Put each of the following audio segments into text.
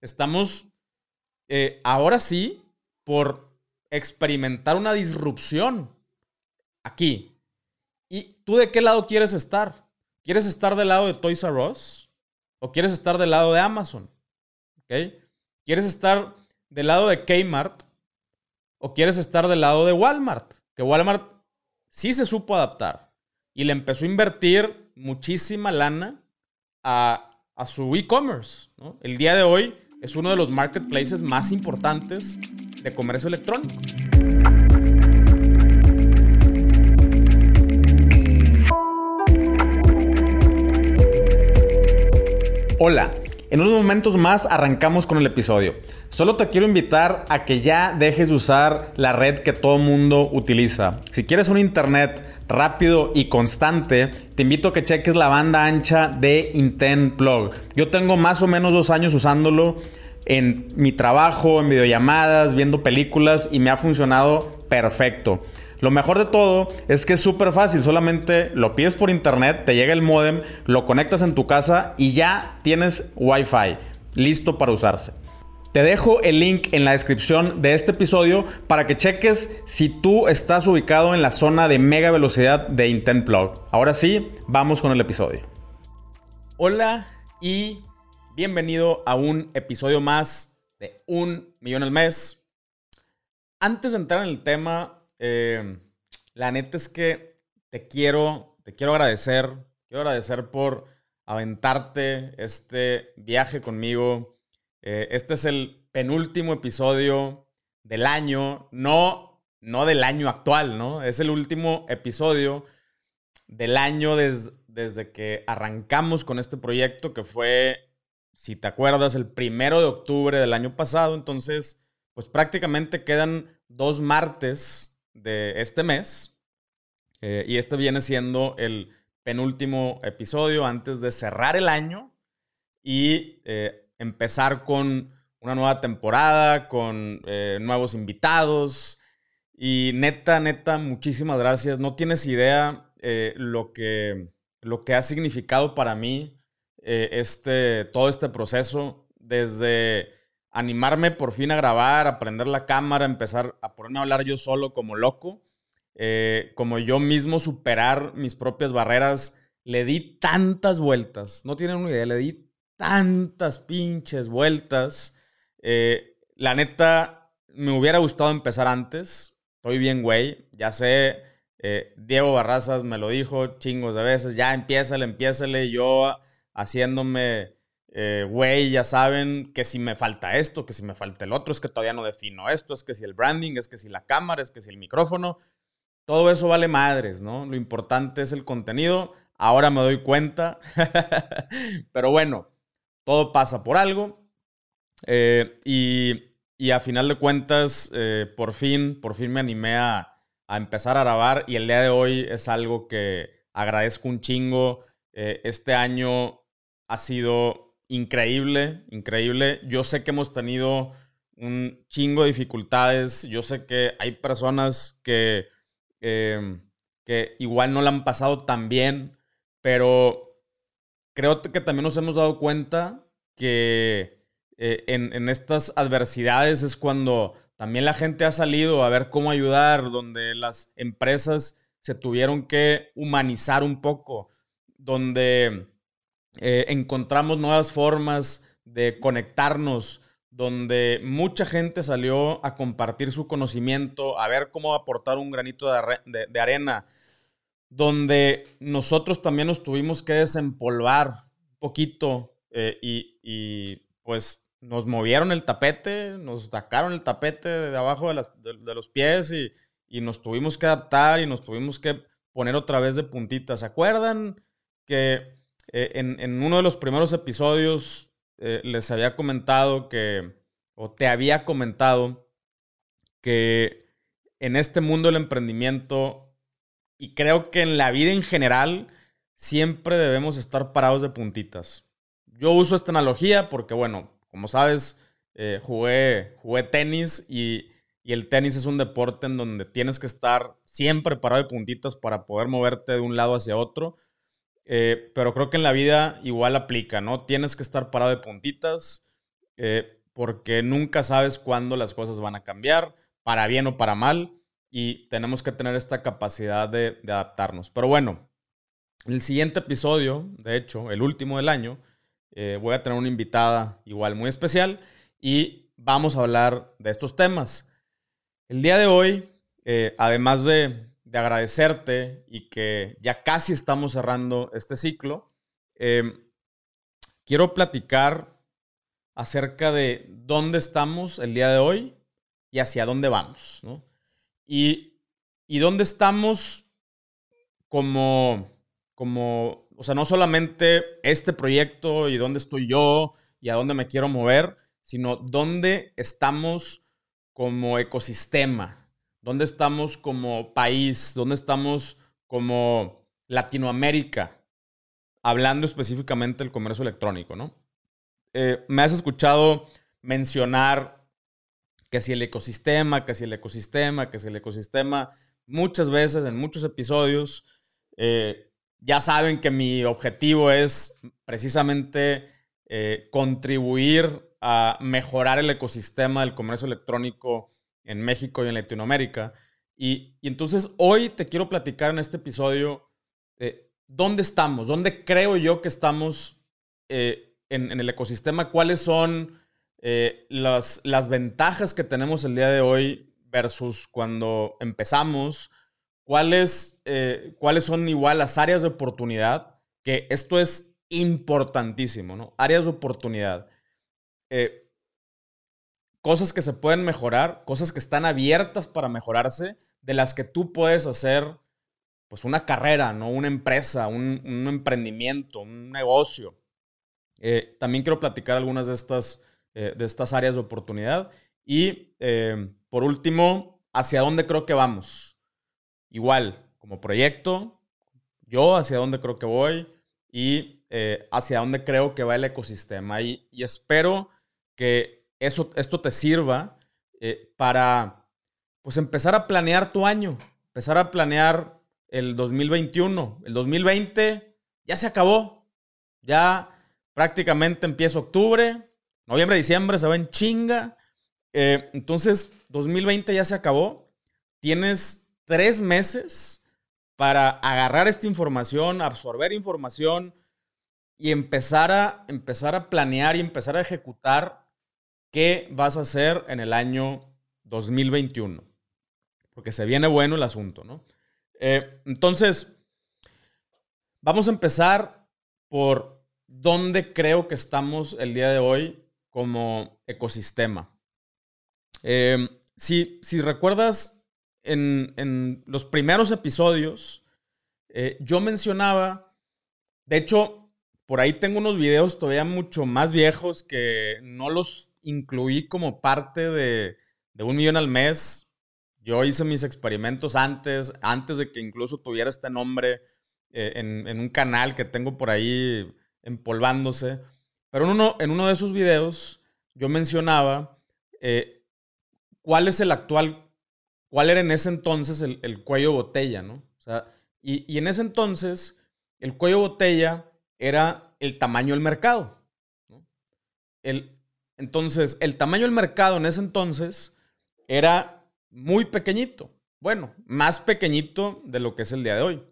Estamos eh, ahora sí por experimentar una disrupción aquí. ¿Y tú de qué lado quieres estar? ¿Quieres estar del lado de Toys R Us? ¿O quieres estar del lado de Amazon? ¿Quieres estar del lado de Kmart? ¿O quieres estar del lado de Walmart? Que Walmart sí se supo adaptar y le empezó a invertir muchísima lana a, su e-commerce. El día de hoy es uno de los marketplaces más importantes de comercio electrónico. Hola, en unos momentos más arrancamos con el episodio. Solo te quiero invitar a que ya dejes de usar la red que todo mundo utiliza. Si quieres un internet rápido y constante, te invito a que cheques la banda ancha de Intent Plug. Yo tengo más o menos dos años usándolo en mi trabajo, en videollamadas, viendo películas y me ha funcionado perfecto. Lo mejor de todo es que es súper fácil, solamente lo pides por internet, te llega el modem, lo conectas en tu casa y ya tienes Wi-Fi listo para usarse. Te dejo el link en la descripción de este episodio para que cheques si tú estás ubicado en la zona de mega velocidad de Intent Plug. Ahora sí, vamos con el episodio. Hola y bienvenido a un episodio más de Un Millón al Mes. Antes de entrar en el tema, eh, la neta es que te quiero, te quiero agradecer. Quiero agradecer por aventarte este viaje conmigo. Eh, este es el penúltimo episodio del año, no, no del año actual, ¿no? Es el último episodio del año desde que arrancamos con este proyecto, que fue, si te acuerdas, el primero de octubre del año pasado. Entonces, pues prácticamente quedan dos martes de este mes. Eh, y este viene siendo el penúltimo episodio antes de cerrar el año y eh, empezar con una nueva temporada, con eh, nuevos invitados. Y neta, neta, muchísimas gracias. No tienes idea lo, que, lo que ha significado para mí este, todo este proceso, desde animarme por fin a grabar, a prender la cámara, empezar a ponerme a hablar yo solo como loco, eh, como yo mismo superar mis propias barreras. Le di tantas vueltas, no tienen una idea, le di tantas pinches vueltas. Eh, la neta, me hubiera gustado empezar antes. Estoy bien, güey. Ya sé, eh, Diego Barrazas me lo dijo chingos de veces. Ya empiézale, empiézale. Yo haciéndome eh, güey, ya saben que si me falta esto, que si me falta el otro, es que todavía no defino esto, es que si el branding, es que si la cámara, es que si el micrófono, todo eso vale madres, ¿no? Lo importante es el contenido, ahora me doy cuenta, pero bueno, todo pasa por algo eh, y, a final de cuentas, eh, por fin, por fin me animé a, a, empezar a grabar y el día de hoy es algo que agradezco un chingo. este año ha sido increíble, increíble. Yo sé que hemos tenido un chingo de dificultades. Yo sé que hay personas que, em, que igual no la han pasado tan bien, pero creo que también nos hemos dado cuenta que eh, en, estas adversidades es cuando también la gente ha salido a ver cómo ayudar, donde las empresas se tuvieron que humanizar un poco, donde eh, encontramos nuevas formas de conectarnos, donde mucha gente salió a compartir su conocimiento, a ver cómo aportar un granito de, arena, donde nosotros también nos tuvimos que desempolvar un poquito eh, y, pues nos movieron el tapete, nos sacaron el tapete de abajo de, los pies y, y, nos tuvimos que adaptar y nos tuvimos que poner otra vez de puntitas. ¿Se acuerdan que eh, en, uno de los primeros episodios eh, les había comentado que, o te había comentado, que en este mundo del emprendimiento, y creo que en la vida en general, siempre debemos estar parados de puntitas. Yo uso esta analogía porque, bueno, como sabes, eh, jugué, jugué tenis y, y el tenis es un deporte en donde tienes que estar siempre parado de puntitas para poder moverte de un lado hacia otro. Eh, pero creo que en la vida igual aplica, ¿no? Tienes que estar parado de puntitas eh, porque nunca sabes cuándo las cosas van a cambiar, para bien o para mal, y tenemos que tener esta capacidad de, adaptarnos. Pero bueno, el siguiente episodio, de hecho, el último del año, eh, voy a tener una invitada igual muy especial y vamos a hablar de estos temas. El día de hoy, eh, además de, agradecerte y que ya casi estamos cerrando este ciclo, em, quiero platicar acerca de dónde estamos el día de hoy y hacia dónde vamos, Y, y dónde estamos como, como, o sea, no solamente este proyecto y dónde estoy yo y a dónde me quiero mover, sino dónde estamos como ecosistema, dónde estamos como país, dónde estamos como Latinoamérica, hablando específicamente del comercio electrónico, ¿no? Eh, me has escuchado mencionar que si el ecosistema, que si el ecosistema, que si el ecosistema, muchas veces en muchos episodios, eh, ya saben que mi objetivo es precisamente eh, contribuir a mejorar el ecosistema del comercio electrónico en México y en Latinoamérica. Y, entonces hoy te quiero platicar en este episodio eh, dónde estamos, dónde creo yo que estamos eh, en, el ecosistema, cuáles son eh, las, las ventajas que tenemos el día de hoy versus cuando empezamos, cuáles, cuáles son igual las áreas de oportunidad, que esto es importantísimo, ¿no? Áreas de oportunidad. Eh, cosas que se pueden mejorar, cosas que están abiertas para mejorarse, de las que tú puedes hacer pues una carrera, ¿no? Una empresa, un, emprendimiento, un negocio. Eh, también quiero platicar algunas de estas, eh, de estas áreas de oportunidad. Y por último, ¿hacia dónde creo que vamos? Igual, como proyecto, yo hacia dónde creo que voy y hacia dónde creo que va el ecosistema. Y, espero que eso, esto te sirva eh, para pues empezar a planear tu año, empezar a planear el 2021. El 2020 ya se acabó, ya prácticamente empieza octubre, noviembre, diciembre se va en chinga. Eh, entonces, 2020 ya se acabó. Tienes tres meses para agarrar esta información, absorber información y empezar a, empezar a planear y empezar a ejecutar ¿Qué vas a hacer en el año 2021? Porque se viene bueno el asunto, ¿no? Eh, entonces, vamos a empezar por dónde creo que estamos el día de hoy como ecosistema. Eh, si, recuerdas, en, los primeros episodios, eh, yo mencionaba, de hecho, por ahí tengo unos videos todavía mucho más viejos que no los incluí como parte de, un millón al mes. Yo hice mis experimentos antes, antes de que incluso tuviera este nombre eh, en, un canal que tengo por ahí empolvándose. Pero en uno, en uno de esos videos yo mencionaba eh, cuál es el actual, cuál era en ese entonces el, cuello botella, ¿no? O sea, y, y en ese entonces el cuello botella era el tamaño del mercado. El, entonces, el tamaño del mercado en ese entonces era muy pequeñito. Bueno, más pequeñito de lo que es el día de hoy.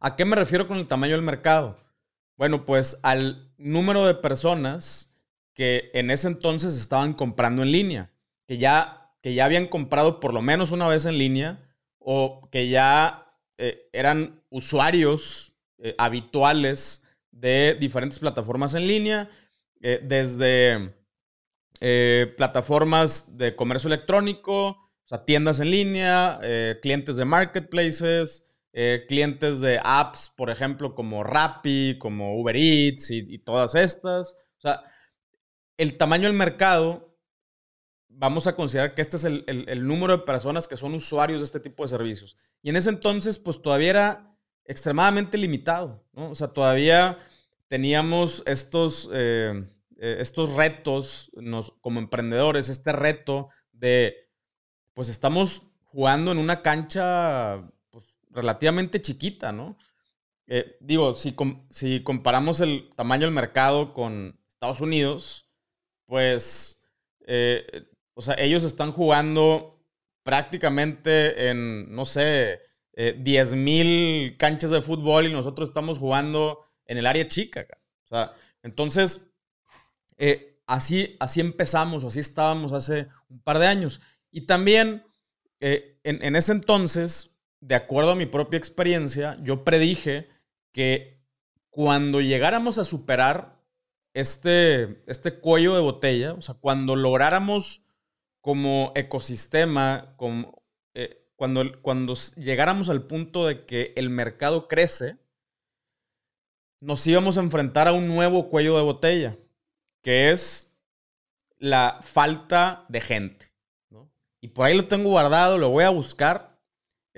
¿A qué me refiero con el tamaño del mercado? Bueno, pues al número de personas que en ese entonces estaban comprando en línea, que ya, que ya habían comprado por lo menos una vez en línea o que ya eh, eran usuarios eh, habituales de diferentes plataformas en línea eh, desde plataformas de comercio electrónico, o sea, tiendas en línea, clientes de marketplaces, clientes de apps, por ejemplo, como Rappi, como Uber Eats y, todas estas. O sea, el tamaño del mercado, vamos a considerar que este es el, el número de personas que son usuarios de este tipo de servicios. Y en ese entonces, pues todavía era extremadamente limitado, ¿no? O sea, todavía teníamos estos, eh, eh, estos retos nos, como emprendedores, este reto de, pues estamos jugando en una cancha relativamente chiquita, ¿no? Eh, digo, si, comparamos el tamaño del mercado con Estados Unidos, pues, eh, o sea, ellos están jugando prácticamente en, no sé, eh, 10.000 canchas de fútbol y nosotros estamos jugando en el área chica. O sea, entonces, eh, así, así empezamos, así estábamos hace un par de años. Y también, eh, en ese entonces, de acuerdo a mi propia experiencia, yo predije que cuando llegáramos a superar este, este cuello de botella, o sea, cuando lográramos como ecosistema, eh, cuando, cuando llegáramos al punto de que el mercado crece, nos íbamos a enfrentar a un nuevo cuello de botella, que es la falta de gente. Y por ahí lo tengo guardado, lo voy a buscar.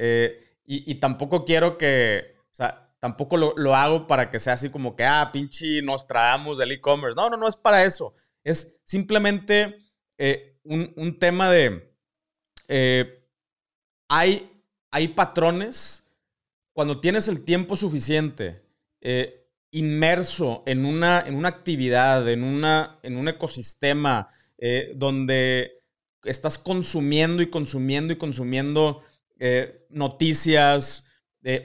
Eh, y, y, tampoco quiero que, o sea, tampoco lo, hago para que sea así como que, ah, pinche nos traemos del e-commerce. No, no, no es para eso. Es simplemente eh, un, tema de, eh, hay, hay patrones cuando tienes el tiempo suficiente inmerso en una, en una actividad, en, una, en un ecosistema donde estás consumiendo y consumiendo y consumiendo noticias,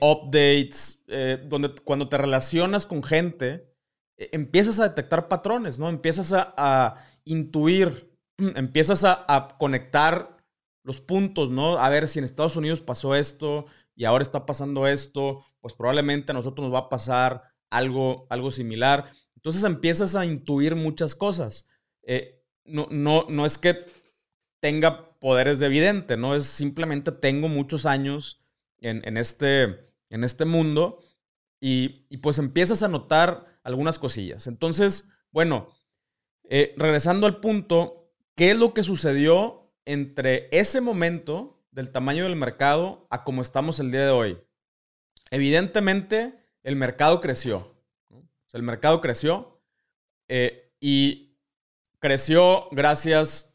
updates, eh, donde cuando te relacionas con gente, eh, empiezas a detectar patrones, ¿no? Empiezas a, intuir, empiezas a, conectar los puntos, ¿no? A ver si en Estados Unidos pasó esto y ahora está pasando esto, pues probablemente a nosotros nos va a pasar algo, algo similar. Entonces empiezas a intuir muchas cosas. Eh, no, no, no es que tenga poderes de evidente, ¿no? Es simplemente tengo muchos años en, este, en este mundo y, pues empiezas a notar algunas cosillas. Entonces, bueno, eh, regresando al punto, ¿qué es lo que sucedió entre ese momento del tamaño del mercado a como estamos el día de hoy? Evidentemente, el mercado creció. el mercado creció eh, y creció gracias,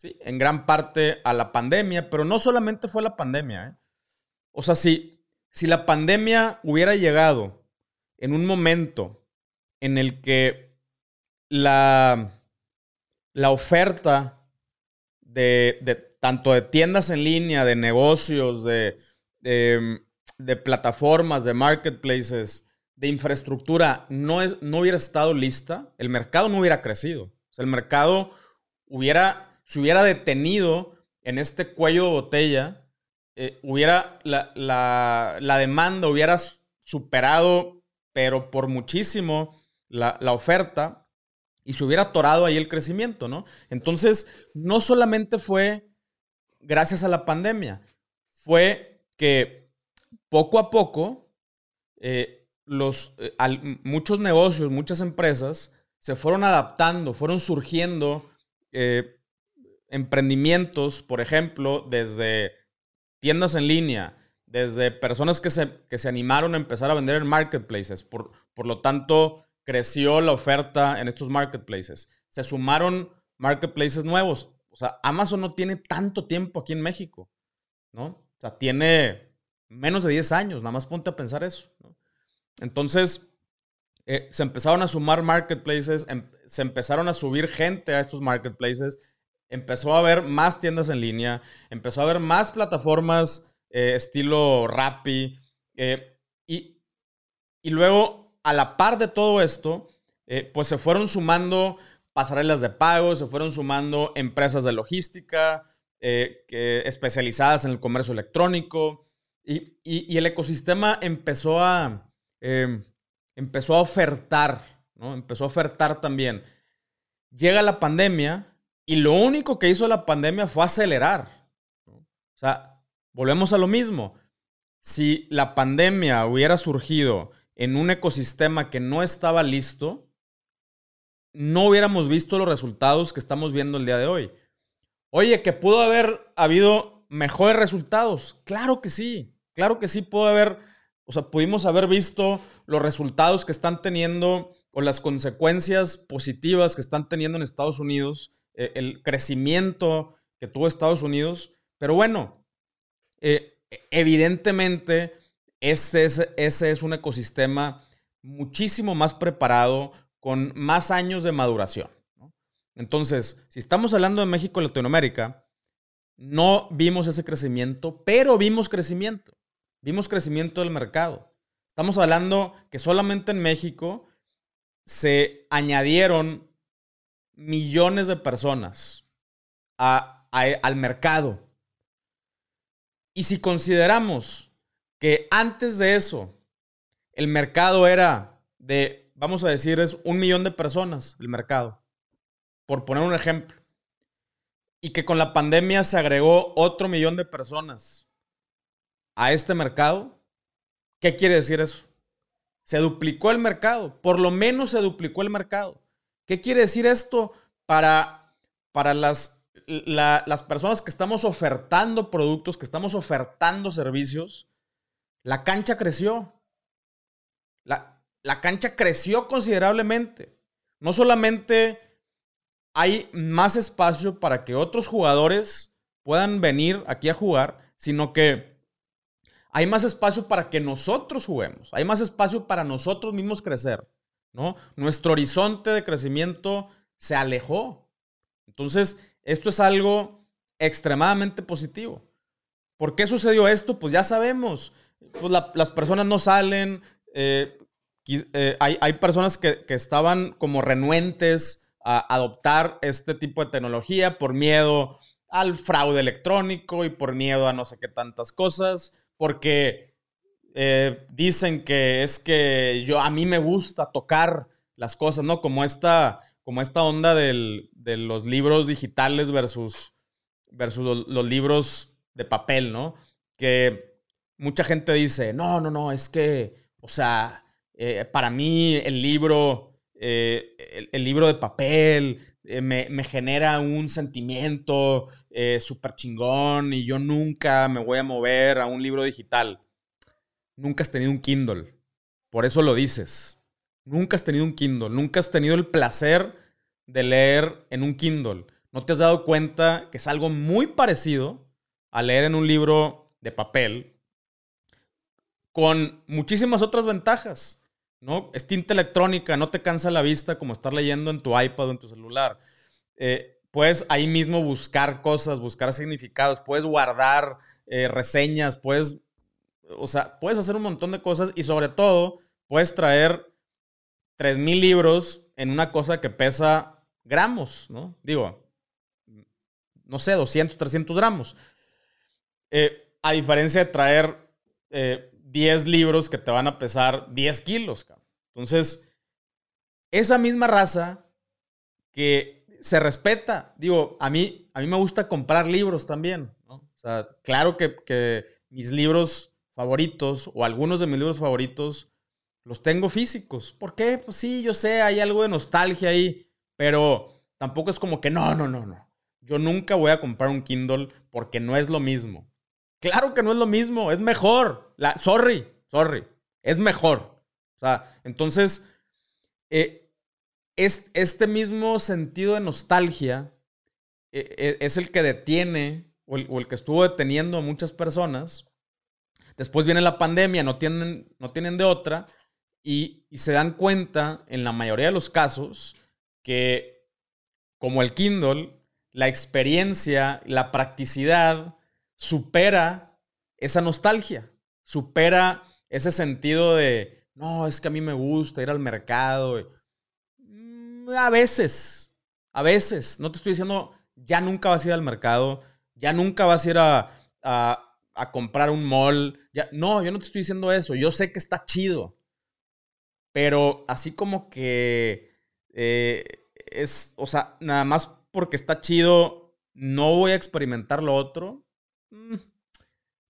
sí, en gran parte a la pandemia, pero no solamente fue la pandemia. ¿eh? O sea, si, si la pandemia hubiera llegado en un momento en el que la, la oferta de, tanto de tiendas en línea, de negocios, de, de, plataformas, de marketplaces, de infraestructura, no, es, no hubiera estado lista, el mercado no hubiera crecido. O sea, el mercado hubiera, se hubiera detenido en este cuello de botella eh, hubiera, la, demanda hubiera superado, pero por muchísimo, la, oferta y se hubiera atorado ahí el crecimiento, ¿no? Entonces, no solamente fue gracias a la pandemia, fue que poco a poco eh, los, eh, muchos negocios, muchas empresas se fueron adaptando, fueron surgiendo emprendimientos, por ejemplo, desde tiendas en línea, desde personas que se, que se animaron a empezar a vender en marketplaces. Por, por lo tanto, creció la oferta en estos marketplaces. Se sumaron marketplaces nuevos. O sea, Amazon no tiene tanto tiempo aquí en México, ¿no? O sea, tiene menos de 10 años, nada más ponte a pensar eso. Entonces, eh, se empezaron a sumar marketplaces, em, se empezaron a subir gente a estos marketplaces empezó a haber más tiendas en línea, empezó a haber más plataformas eh, estilo Rappi. Eh, y, y, luego, a la par de todo esto, eh, pues se fueron sumando pasarelas de pago, se fueron sumando empresas de logística especializadas en el comercio electrónico. Y, y, el ecosistema empezó a, em, empezó a ofertar, ¿no? Empezó a ofertar también. Llega la pandemia y lo único que hizo la pandemia fue acelerar. O sea, volvemos a lo mismo. Si la pandemia hubiera surgido en un ecosistema que no estaba listo, no hubiéramos visto los resultados que estamos viendo el día de hoy. Oye, que pudo haber habido mejores resultados. Claro que sí, claro que sí pudo haber, o sea, pudimos haber visto los resultados que están teniendo o las consecuencias positivas que están teniendo en Estados Unidos eh, el crecimiento que tuvo Estados Unidos. Pero bueno, eh, evidentemente ese es, ese es un ecosistema muchísimo más preparado, con más años de maduración. Entonces, si estamos hablando de México y Latinoamérica, no vimos ese crecimiento, pero vimos crecimiento. Vimos crecimiento del mercado. Estamos hablando que solamente en México se añadieron millones de personas al mercado. Y si consideramos que antes de eso el mercado era de, vamos a decir, es un millón de personas el mercado, por poner un ejemplo, y que con la pandemia se agregó otro millón de personas a este mercado, ¿qué quiere decir eso? Se duplicó el mercado, por lo menos se duplicó el mercado. ¿Qué quiere decir esto para, para las, las personas que estamos ofertando productos, que estamos ofertando servicios? La cancha creció. La, la cancha creció considerablemente. No solamente hay más espacio para que otros jugadores puedan venir aquí a jugar, sino que hay más espacio para que nosotros juguemos, hay más espacio para nosotros mismos crecer, ¿no? Nuestro horizonte de crecimiento se alejó. Entonces, esto es algo extremadamente positivo. ¿Por qué sucedió esto? Pues ya sabemos. Pues las personas no salen. Eh, eh, hay, hay, personas que, que, estaban como renuentes a adoptar este tipo de tecnología por miedo al fraude electrónico y por miedo a no sé qué tantas cosas, porque eh, dicen que es que yo a mí me gusta tocar las cosas, ¿no? Como esta, como esta onda de los libros digitales versus, versus los, libros de papel, ¿no? Que mucha gente dice, no, no, no, es que, o sea, eh, para mí el libro eh, el, libro de papel eh, me, genera un sentimiento súper chingón y yo nunca me voy a mover a un libro digital. Nunca has tenido un Kindle. Por eso lo dices. Nunca has tenido un Kindle. Nunca has tenido el placer de leer en un Kindle. No te has dado cuenta que es algo muy parecido a leer en un libro de papel con muchísimas otras ventajas. ¿no? Es tinta electrónica, no te cansa la vista como estar leyendo en tu iPad o en tu celular. Eh, puedes ahí mismo buscar cosas, buscar significados, puedes guardar eh, reseñas, puedes, o sea, puedes hacer un montón de cosas y sobre todo puedes traer 3.000 libros en una cosa que pesa gramos, ¿no? Digo, no sé, 200, 300 gramos. Eh, a diferencia de traer 10 libros que te van a pesar 10 kilos. Entonces, esa misma raza que se respeta, digo, a mí, a mí me gusta comprar libros también, O sea, claro que, que mis libros favoritos o algunos de mis libros favoritos los tengo físicos. ¿Por qué? Pues sí, yo sé, hay algo de nostalgia ahí, pero tampoco es como que no, no, no, no. Yo nunca voy a comprar un Kindle porque no es lo mismo. Claro que no es lo mismo, es mejor. La, sorry, sorry, es mejor. O sea, entonces, eh, es, este mismo sentido de nostalgia eh, eh, es el que detiene o el, que estuvo deteniendo a muchas personas. Después viene la pandemia, no tienen, no tienen de otra y, se dan cuenta, en la mayoría de los casos, que como el Kindle, la experiencia, la practicidad, supera esa nostalgia, supera ese sentido de, no, es que a mí me gusta ir al mercado. Mm, a veces, a veces, no te estoy diciendo, ya nunca vas a ir al mercado, ya nunca vas a ir a, comprar un mall. Ya, no, yo no te estoy diciendo eso, yo sé que está chido, pero así como que eh, es, o sea, nada más porque está chido, no voy a experimentar lo otro. Mm,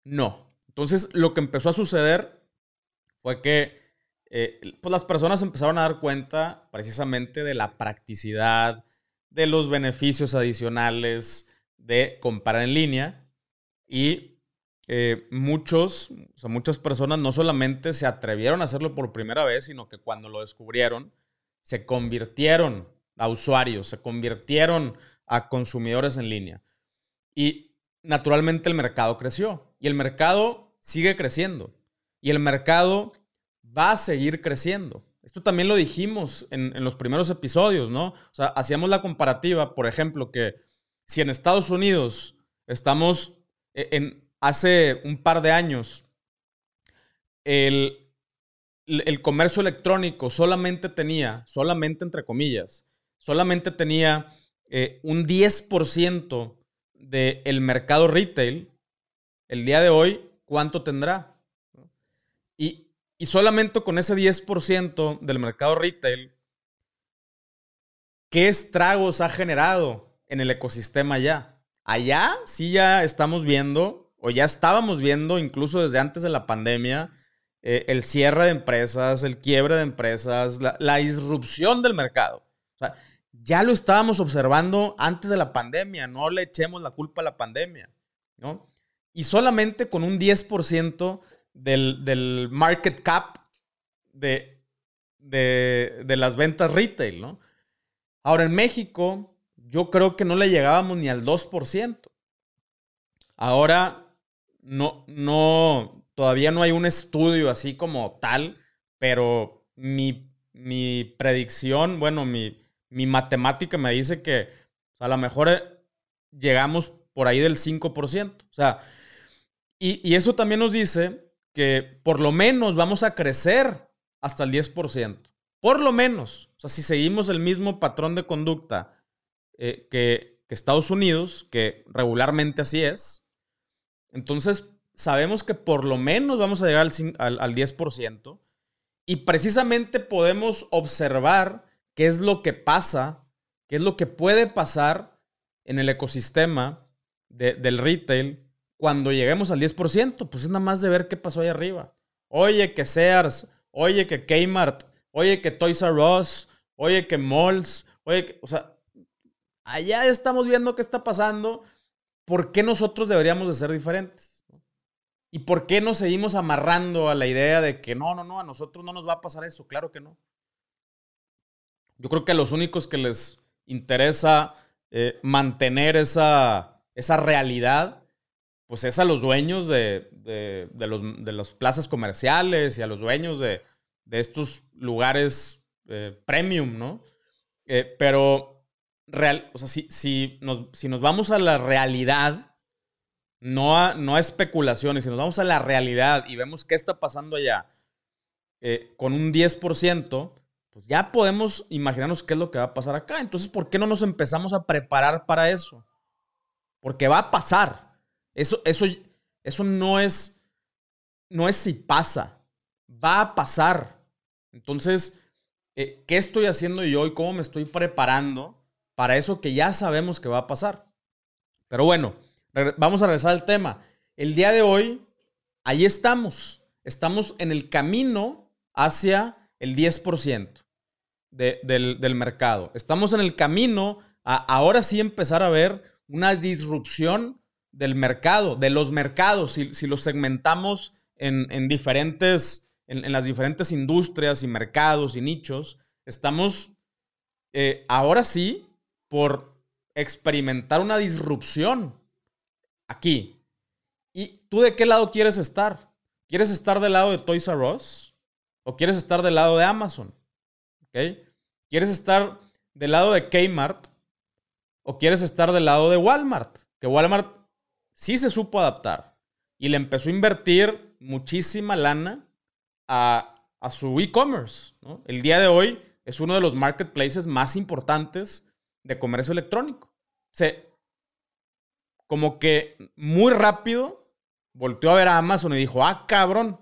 no. Entonces, lo que empezó a suceder fue que eh, pues las personas empezaron a dar cuenta precisamente de la practicidad, de los beneficios adicionales de comprar en línea y eh, muchos, o sea, muchas personas no solamente se atrevieron a hacerlo por primera vez, sino que cuando lo descubrieron, se convirtieron a usuarios, se convirtieron a consumidores en línea. Y naturalmente el mercado creció y el mercado sigue creciendo y el mercado va a seguir creciendo. esto también lo dijimos en, en los primeros episodios, ¿no? O sea, hacíamos la comparativa, por ejemplo, que si en Estados Unidos estamos e, en, hace un par de años, el, el comercio electrónico solamente tenía, solamente entre comillas, solamente tenía eh, un 10% del mercado retail, el día de hoy, ¿cuánto tendrá? Y, y solamente con ese 10% del mercado retail, ¿qué estragos ha generado en el ecosistema ya? Allá sí ya estamos viendo, o ya estábamos viendo, incluso desde antes de la pandemia, eh, el cierre de empresas, el quiebre de empresas, la, la disrupción del mercado. O sea, ya lo estábamos observando antes de la pandemia, no le echemos la culpa a la pandemia, ¿no? Y solamente con un 10% del, del, market cap de, de, de, las ventas retail, ¿no? Ahora en México, yo creo que no le llegábamos ni al 2%. Ahora, no, no, todavía no hay un estudio así como tal, pero mi, mi predicción, bueno, mi, mi matemática me dice que a lo mejor eh, llegamos por ahí del 5%. O sea, y, y, eso también nos dice que por lo menos vamos a crecer hasta el 10%. Por lo menos. O sea, si seguimos el mismo patrón de conducta eh, que, que, Estados Unidos, que regularmente así es, entonces sabemos que por lo menos vamos a llegar al, al, al 10%. Y precisamente podemos observar qué es lo que pasa, qué es lo que puede pasar en el ecosistema de, del retail cuando lleguemos al 10%. Pues es nada más de ver qué pasó ahí arriba. Oye, que Sears, oye, que Kmart, oye, que Toys R Us, oye, que Malls, oye, que, o sea, allá estamos viendo qué está pasando. ¿Por qué nosotros deberíamos de ser diferentes? ¿Y por qué nos seguimos amarrando a la idea de que no, no, no, a nosotros no nos va a pasar eso? Claro que no. Yo creo que a los únicos que les interesa eh, mantener esa, esa realidad, pues es a los dueños de, de, los, de las plazas comerciales y a los dueños de, de estos lugares eh, premium, ¿no? Eh, pero, real, o sea, si, si, nos, si nos vamos a la realidad, no a, no especulaciones, si nos vamos a la realidad y vemos qué está pasando allá, eh, con un 10%, pues ya podemos imaginarnos qué es lo que va a pasar acá. Entonces, ¿por qué no nos empezamos a preparar para eso? Porque va a pasar. Eso, eso, eso no es, no es si pasa, va a pasar. Entonces, eh, ¿qué estoy haciendo yo y cómo me estoy preparando para eso que ya sabemos que va a pasar? Pero bueno, vamos a regresar al tema. El día de hoy, ahí estamos. Estamos en el camino hacia el 10% de, del, mercado. Estamos en el camino a ahora sí empezar a ver una disrupción del mercado, de los mercados, si, si los segmentamos en, en diferentes, en, en, las diferentes industrias y mercados y nichos, estamos eh, ahora sí por experimentar una disrupción aquí. ¿Y tú de qué lado quieres estar? ¿Quieres estar del lado de Toys R Us? ¿O quieres estar del lado de Amazon? ¿Ok? ¿Quieres estar del lado de Kmart? ¿O quieres estar del lado de Walmart? Que Walmart sí se supo adaptar y le empezó a invertir muchísima lana a, a su e-commerce. El día de hoy es uno de los marketplaces más importantes de comercio electrónico. O sea, como que muy rápido volteó a ver a Amazon y dijo, ah, cabrón,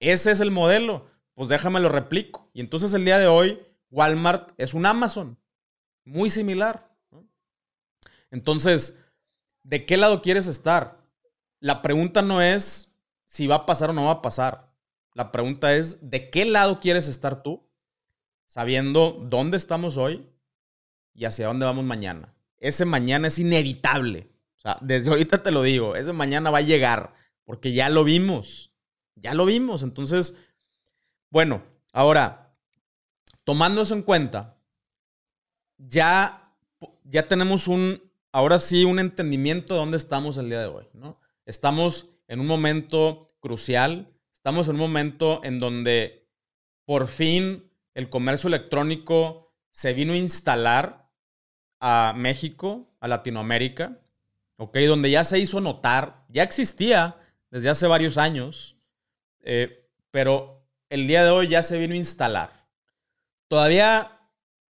ese es el modelo pues déjame lo replico. Y entonces el día de hoy, Walmart es un Amazon, muy similar. Entonces, ¿de qué lado quieres estar? La pregunta no es si va a pasar o no va a pasar. La pregunta es, ¿de qué lado quieres estar tú? Sabiendo dónde estamos hoy y hacia dónde vamos mañana. Ese mañana es inevitable. O sea, desde ahorita te lo digo, ese mañana va a llegar, porque ya lo vimos. Ya lo vimos. Entonces, bueno, ahora, tomando eso en cuenta, ya, ya tenemos un, ahora sí, un entendimiento de dónde estamos el día de hoy, ¿no? Estamos en un momento crucial, estamos en un momento en donde por fin el comercio electrónico se vino a instalar a México, a Latinoamérica, ¿ok? Donde ya se hizo notar, ya existía desde hace varios años, eh, pero el día de hoy ya se vino a instalar. Todavía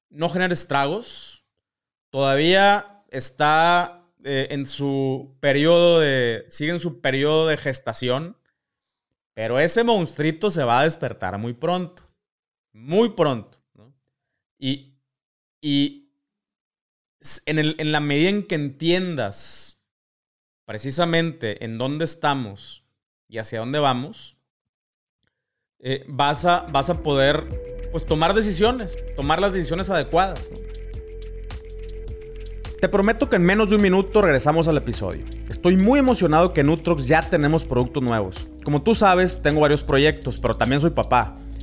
no genera estragos, todavía está eh, en su periodo de, sigue en su periodo de gestación, pero ese monstruito se va a despertar muy pronto, muy pronto. Y, y en, el, en la medida en que entiendas precisamente en dónde estamos y hacia dónde vamos, eh, vas, a, vas a poder pues, tomar decisiones, tomar las decisiones adecuadas. Te prometo que en menos de un minuto regresamos al episodio. Estoy muy emocionado que en Utrox ya tenemos productos nuevos. Como tú sabes, tengo varios proyectos, pero también soy papá.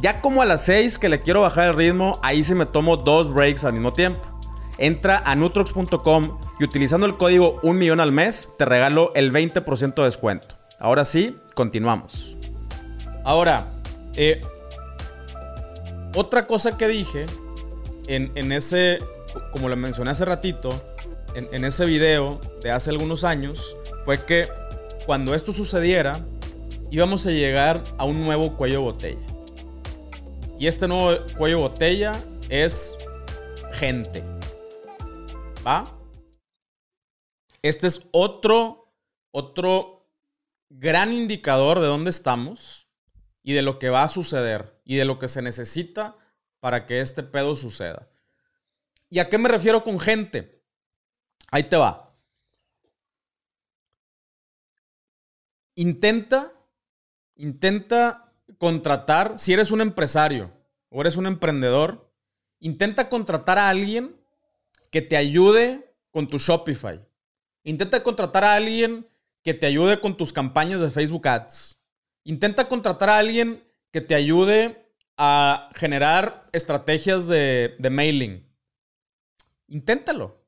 Ya como a las 6 que le quiero bajar el ritmo, ahí sí me tomo dos breaks al mismo tiempo. Entra a nutrox.com y utilizando el código 1 millón al mes, te regalo el 20% de descuento. Ahora sí, continuamos. Ahora, eh, otra cosa que dije en, en, ese, como le mencioné hace ratito, en, en ese video de hace algunos años, fue que cuando esto sucediera, íbamos a llegar a un nuevo cuello botella. Y este nuevo cuello botella es gente. ¿Va? Este es otro, otro gran indicador de dónde estamos y de lo que va a suceder y de lo que se necesita para que este pedo suceda. ¿Y a qué me refiero con gente? Ahí te va. Intenta, intenta contratar, si eres un empresario o eres un emprendedor, intenta contratar a alguien que te ayude con tu Shopify. Intenta contratar a alguien que te ayude con tus campañas de Facebook Ads. Intenta contratar a alguien que te ayude a generar estrategias de, de mailing. Inténtalo.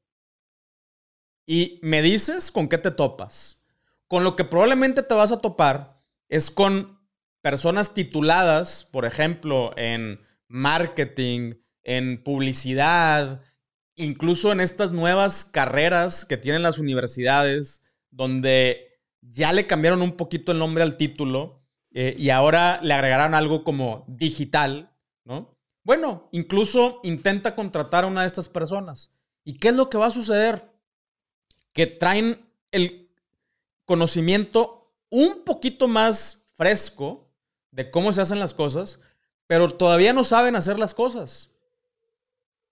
Y me dices con qué te topas. Con lo que probablemente te vas a topar es con personas tituladas, por ejemplo, en marketing, en publicidad, incluso en estas nuevas carreras que tienen las universidades, donde ya le cambiaron un poquito el nombre al título eh, y ahora le agregarán algo como digital, ¿no? Bueno, incluso intenta contratar a una de estas personas. ¿Y qué es lo que va a suceder? Que traen el conocimiento un poquito más fresco de cómo se hacen las cosas, pero todavía no saben hacer las cosas.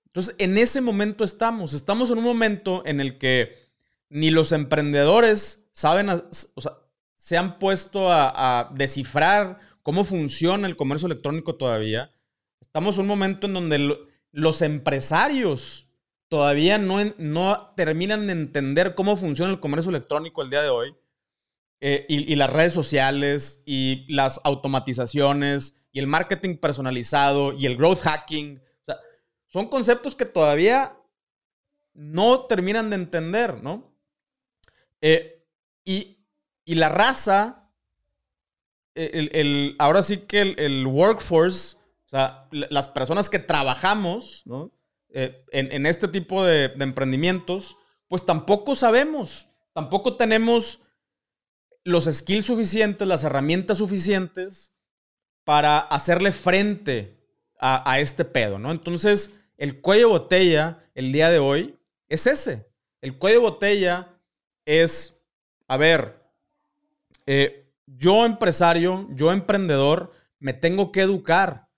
Entonces, en ese momento estamos. Estamos en un momento en el que ni los emprendedores saben, o sea, se han puesto a, descifrar cómo funciona el comercio electrónico todavía. Estamos en un momento en donde los empresarios todavía no, no terminan de entender cómo funciona el comercio electrónico el día de hoy. Eh, y, las redes sociales y las automatizaciones y el marketing personalizado y el growth hacking. son conceptos que todavía no terminan de entender, ¿no? Eh, y, la raza, el, ahora sí que el, workforce, o sea, las personas que trabajamos, ¿no? Eh, en, este tipo de emprendimientos, pues tampoco sabemos, tampoco tenemos los skills suficientes, las herramientas suficientes para hacerle frente a, este pedo, ¿no? Entonces, el cuello botella el día de hoy es ese. El cuello botella es, a ver, eh, yo empresario, yo emprendedor, me tengo que educar,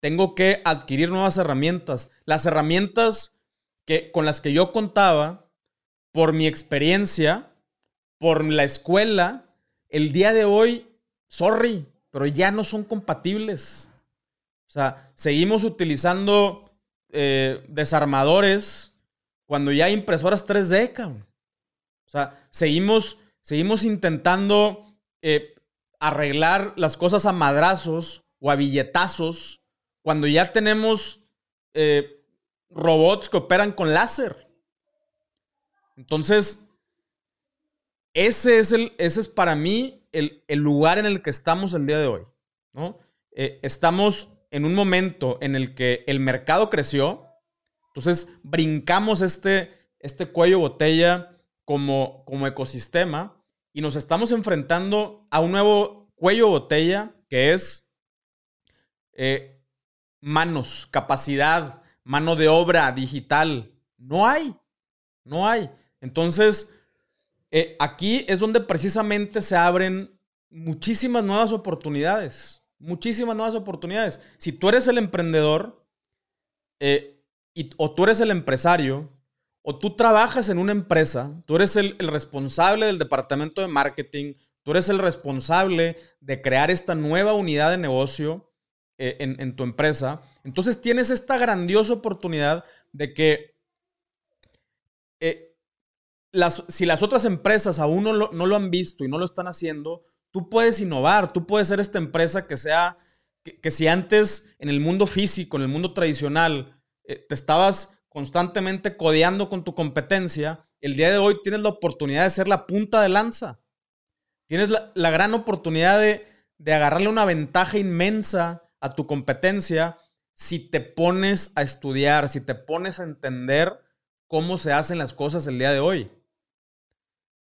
tengo que adquirir nuevas herramientas. Las herramientas que, con las que yo contaba, por mi experiencia, por la escuela, el día de hoy, sorry, pero ya no son compatibles. O sea, seguimos utilizando eh, desarmadores cuando ya hay impresoras 3D, cabrón. O sea, seguimos, seguimos intentando eh, arreglar las cosas a madrazos o a billetazos cuando ya tenemos eh, robots que operan con láser. Entonces, ese es, el, ese es para mí el, lugar en el que estamos el día de hoy. ¿no? Eh, estamos en un momento en el que el mercado creció, entonces brincamos este, este cuello botella como, como ecosistema y nos estamos enfrentando a un nuevo cuello botella que es eh, manos, capacidad, mano de obra digital. No hay, no hay. Entonces, eh, aquí es donde precisamente se abren muchísimas nuevas oportunidades, muchísimas nuevas oportunidades. Si tú eres el emprendedor eh, o tú eres el empresario, o tú trabajas en una empresa, tú eres el, responsable del departamento de marketing, tú eres el responsable de crear esta nueva unidad de negocio eh, en, tu empresa, entonces tienes esta grandiosa oportunidad de que si las otras empresas aún no lo, han visto y no lo están haciendo, tú puedes innovar, tú puedes ser esta empresa que sea, que, si antes en el mundo físico, en el mundo tradicional, eh, te estabas constantemente codeando con tu competencia, el día de hoy tienes la oportunidad de ser la punta de lanza. Tienes la, gran oportunidad de, de, agarrarle una ventaja inmensa a tu competencia si te pones a estudiar, si te pones a entender cómo se hacen las cosas el día de hoy.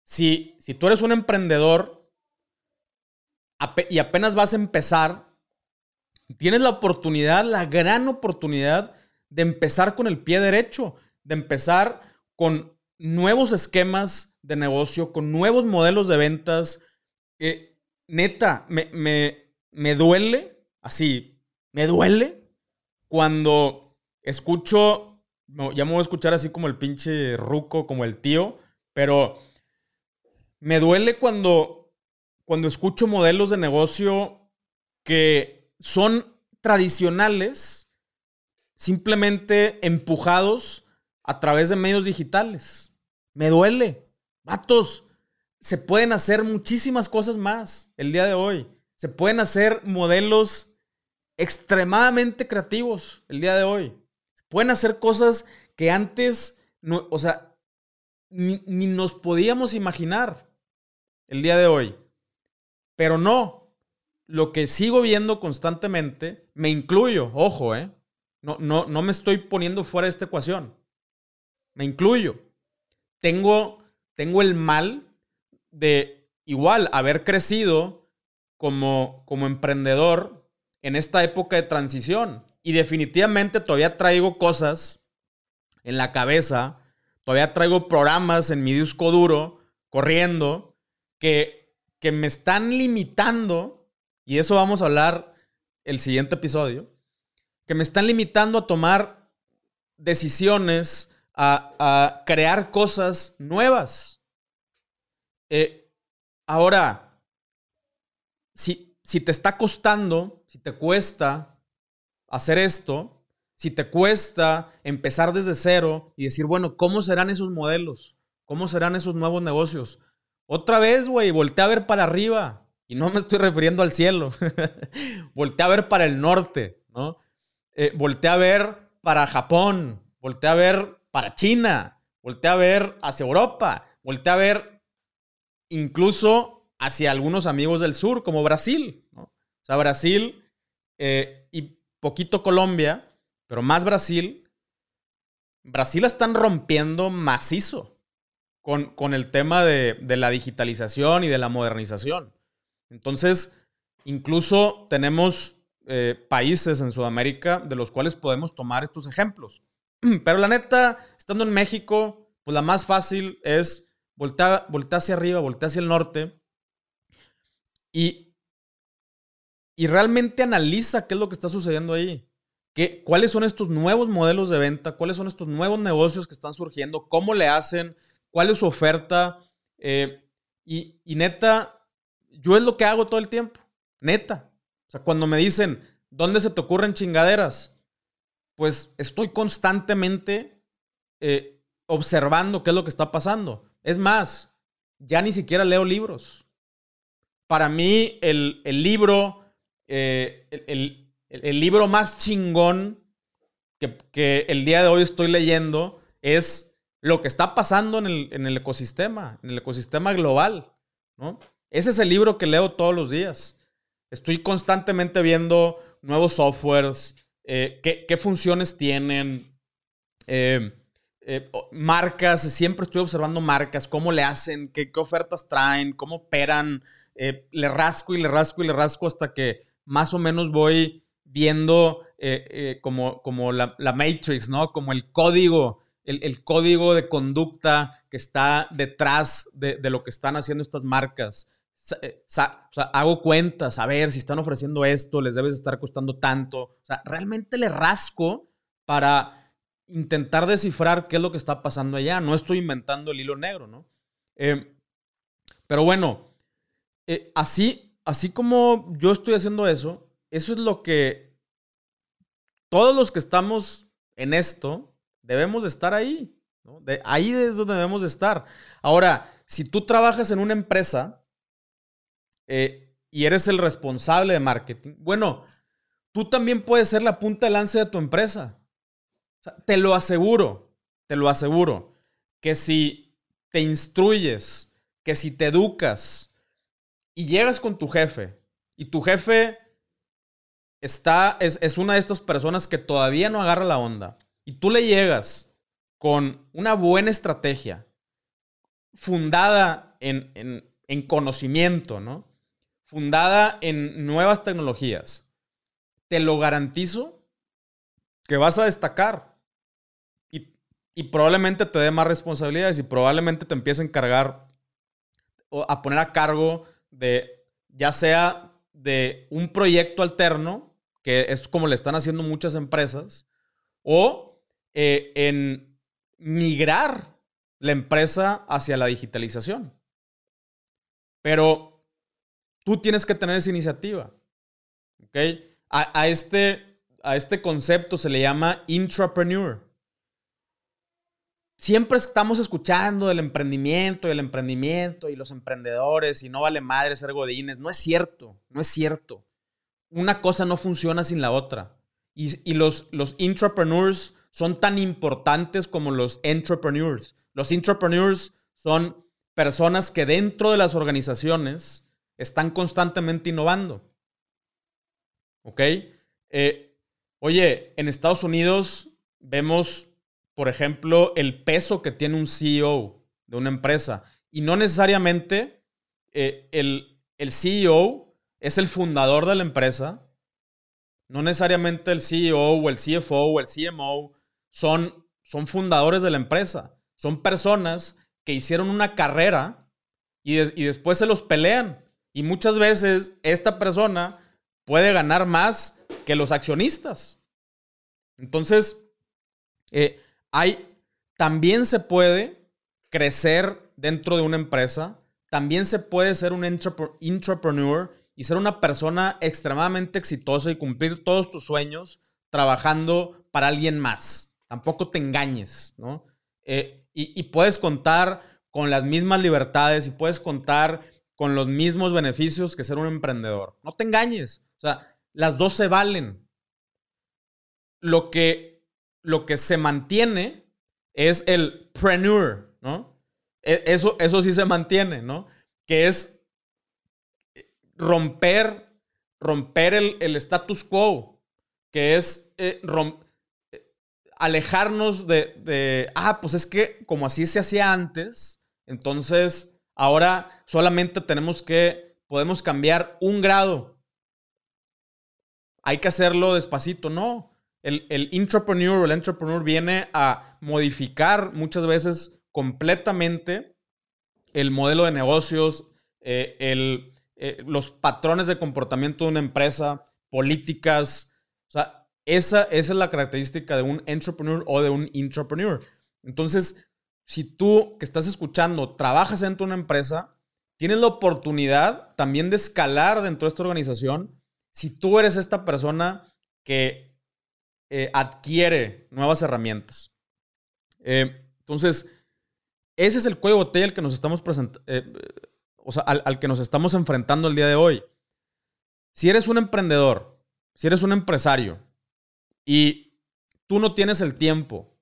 Si, si tú eres un emprendedor y apenas vas a empezar, tienes la oportunidad, la gran oportunidad de empezar con el pie derecho, de empezar con nuevos esquemas de negocio, con nuevos modelos de ventas. Eh, neta, me, me, duele, así, me duele cuando escucho, ya me voy a escuchar así como el pinche ruco, como el tío, pero me duele cuando, cuando escucho modelos de negocio que son tradicionales, simplemente empujados a través de medios digitales. Me duele. Vatos, se pueden hacer muchísimas cosas más el día de hoy. Se pueden hacer modelos extremadamente creativos el día de hoy. Se pueden hacer cosas que antes, no, o sea, ni, ni nos podíamos imaginar el día de hoy. Pero no, lo que sigo viendo constantemente, me incluyo, ojo, ¿eh? No, no, no me estoy poniendo fuera de esta ecuación. Me incluyo. Tengo, tengo el mal de igual haber crecido como, como emprendedor en esta época de transición. Y definitivamente todavía traigo cosas en la cabeza, todavía traigo programas en mi disco duro corriendo que, que me están limitando, y eso vamos a hablar el siguiente episodio, que me están limitando a tomar decisiones, a, crear cosas nuevas. Eh, ahora, si, si te está costando, si te cuesta hacer esto, si te cuesta empezar desde cero y decir, bueno, ¿cómo serán esos modelos? ¿Cómo serán esos nuevos negocios? Otra vez, güey, voltea a ver para arriba. Y no me estoy refiriendo al cielo. voltea a ver para el norte, ¿no? eh, voltea a ver para Japón, voltea a ver para China, voltea a ver hacia Europa, voltea a ver incluso hacia algunos amigos del sur, como Brasil. O sea, Brasil eh, y poquito Colombia, pero más Brasil. Brasil la están rompiendo macizo con, con el tema de, de la digitalización y de la modernización. Entonces, incluso tenemos eh, países en Sudamérica de los cuales podemos tomar estos ejemplos. Pero la neta, estando en México, pues la más fácil es voltear, hacia arriba, voltear hacia el norte y, y realmente analiza qué es lo que está sucediendo ahí. ¿Qué, ¿Cuáles son estos nuevos modelos de venta? ¿Cuáles son estos nuevos negocios que están surgiendo? ¿Cómo le hacen? ¿Cuál es su oferta? Eh, y, neta, yo es lo que hago todo el tiempo. Neta. O sea, cuando me dicen, ¿dónde se te ocurren chingaderas? Pues estoy constantemente eh, observando qué es lo que está pasando. Es más, ya ni siquiera leo libros. Para mí, el, libro, eh, el, libro más chingón que, el día de hoy estoy leyendo es lo que está pasando en el, en el ecosistema, en el ecosistema global. ¿no? Ese es el libro que leo todos los días. Estoy constantemente viendo nuevos softwares, eh, qué, funciones tienen, eh, eh, marcas, siempre estoy observando marcas, cómo le hacen, qué, ofertas traen, cómo operan. le rasco y le rasco y le rasco hasta que más o menos voy viendo como, como la, Matrix, ¿no? Como el código, el, código de conducta que está detrás de, de, lo que están haciendo estas marcas. Eh, hago cuentas, a ver si están ofreciendo esto, les debes estar costando tanto. O sea, realmente le rasco para intentar descifrar qué es lo que está pasando allá. No estoy inventando el hilo negro, ¿no? Eh, pero bueno, eh, así, así como yo estoy haciendo eso, eso es lo que todos los que estamos en esto debemos estar ahí. De, ahí es donde debemos estar. Ahora, si tú trabajas en una empresa, eh, y eres el responsable de marketing, bueno, tú también puedes ser la punta de lance de tu empresa. te lo aseguro, te lo aseguro, que si te instruyes, que si te educas y llegas con tu jefe y tu jefe está, es, es una de estas personas que todavía no agarra la onda y tú le llegas con una buena estrategia fundada en, en, en conocimiento, ¿no? fundada en nuevas tecnologías, te lo garantizo que vas a destacar. Y, probablemente te dé más responsabilidades y probablemente te empiece a encargar o a poner a cargo de, ya sea de un proyecto alterno, que es como le están haciendo muchas empresas, o eh, en migrar la empresa hacia la digitalización. Pero Tú tienes que tener esa iniciativa. ¿Ok? A, este, a este concepto se le llama intrapreneur. Siempre estamos escuchando del emprendimiento y el emprendimiento y los emprendedores y no vale madre ser godines. No es cierto, no es cierto. Una cosa no funciona sin la otra. Y, los, los intrapreneurs son tan importantes como los entrepreneurs. Los intrapreneurs son personas que dentro de las organizaciones están constantemente innovando. ¿Ok? Eh, oye, en Estados Unidos vemos, por ejemplo, el peso que tiene un CEO de una empresa. Y no necesariamente eh, el, el CEO es el fundador de la empresa. No necesariamente el CEO o el CFO o el CMO son, son fundadores de la empresa. Son personas que hicieron una carrera y, y después se los pelean. Y muchas veces esta persona puede ganar más que los accionistas. Entonces, eh, hay, también se puede crecer dentro de una empresa, también se puede ser un entrepreneur y ser una persona extremadamente exitosa y cumplir todos tus sueños trabajando para alguien más. Tampoco te engañes, ¿no? Eh, y, puedes contar con las mismas libertades y puedes contar con los mismos beneficios que ser un emprendedor. No te engañes. O sea, las dos se valen. Lo que, lo que se mantiene es el preneur, ¿no? E, eso, eso sí se mantiene, ¿no? Que es romper, romper el, status quo, que es eh, alejarnos de, de, ah, pues es que como así se hacía antes, entonces Ahora solamente tenemos que, podemos cambiar un grado. Hay que hacerlo despacito, no. El, el intrapreneur o el entrepreneur viene a modificar muchas veces completamente el modelo de negocios, eh, eh, los patrones de comportamiento de una empresa, políticas. O sea, esa, es la característica de un entrepreneur o de un intrapreneur. Entonces, si tú que estás escuchando trabajas dentro de una empresa, tienes la oportunidad también de escalar dentro de esta organización si tú eres esta persona que eh, adquiere nuevas herramientas. Eh, Entonces, ese es el cuello de botella al que nos estamos eh, o sea, al, que nos estamos enfrentando el día de hoy. Si eres un emprendedor, si eres un empresario y tú no tienes el tiempo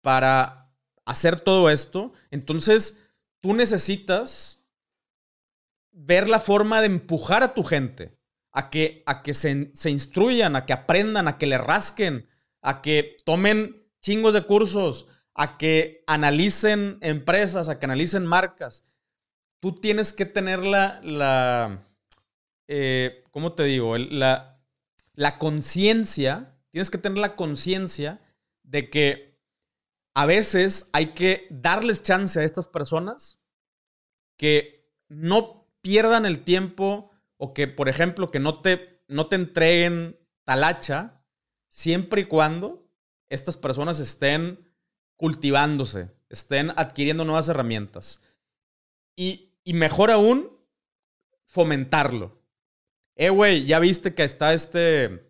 para hacer todo esto, entonces tú necesitas ver la forma de empujar a tu gente a que, a que se, se instruyan, a que aprendan, a que le rasquen, a que tomen chingos de cursos, a que analicen empresas, a que analicen marcas. Tú tienes que tener la, eh, ¿cómo te digo? La, la conciencia, tienes que tener la conciencia de que a veces hay que darles chance a estas personas que no pierdan el tiempo o que, por ejemplo, que no te, no te entreguen talacha siempre y cuando estas personas estén cultivándose, estén adquiriendo nuevas herramientas. Y, mejor aún, fomentarlo. Eh, güey, ya viste que está este,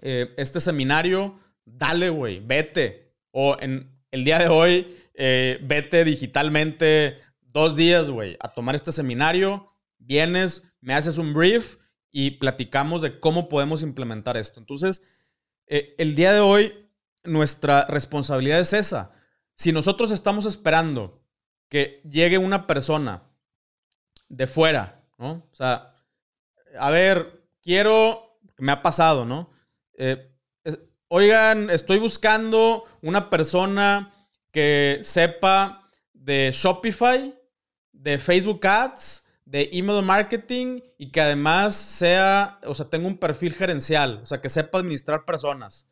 eh, este seminario, dale, güey, vete. O en el día de hoy, eh, vete digitalmente dos días, güey, a tomar este seminario. Vienes, me haces un brief y platicamos de cómo podemos implementar esto. Entonces, eh, el día de hoy, nuestra responsabilidad es esa. Si nosotros estamos esperando que llegue una persona de fuera, ¿no? O sea, a ver, quiero, me ha pasado, ¿no? Eh, oigan, estoy buscando una persona que sepa de Shopify, de Facebook Ads, de email marketing y que además sea, o sea, tenga un perfil gerencial, o sea, que sepa administrar personas.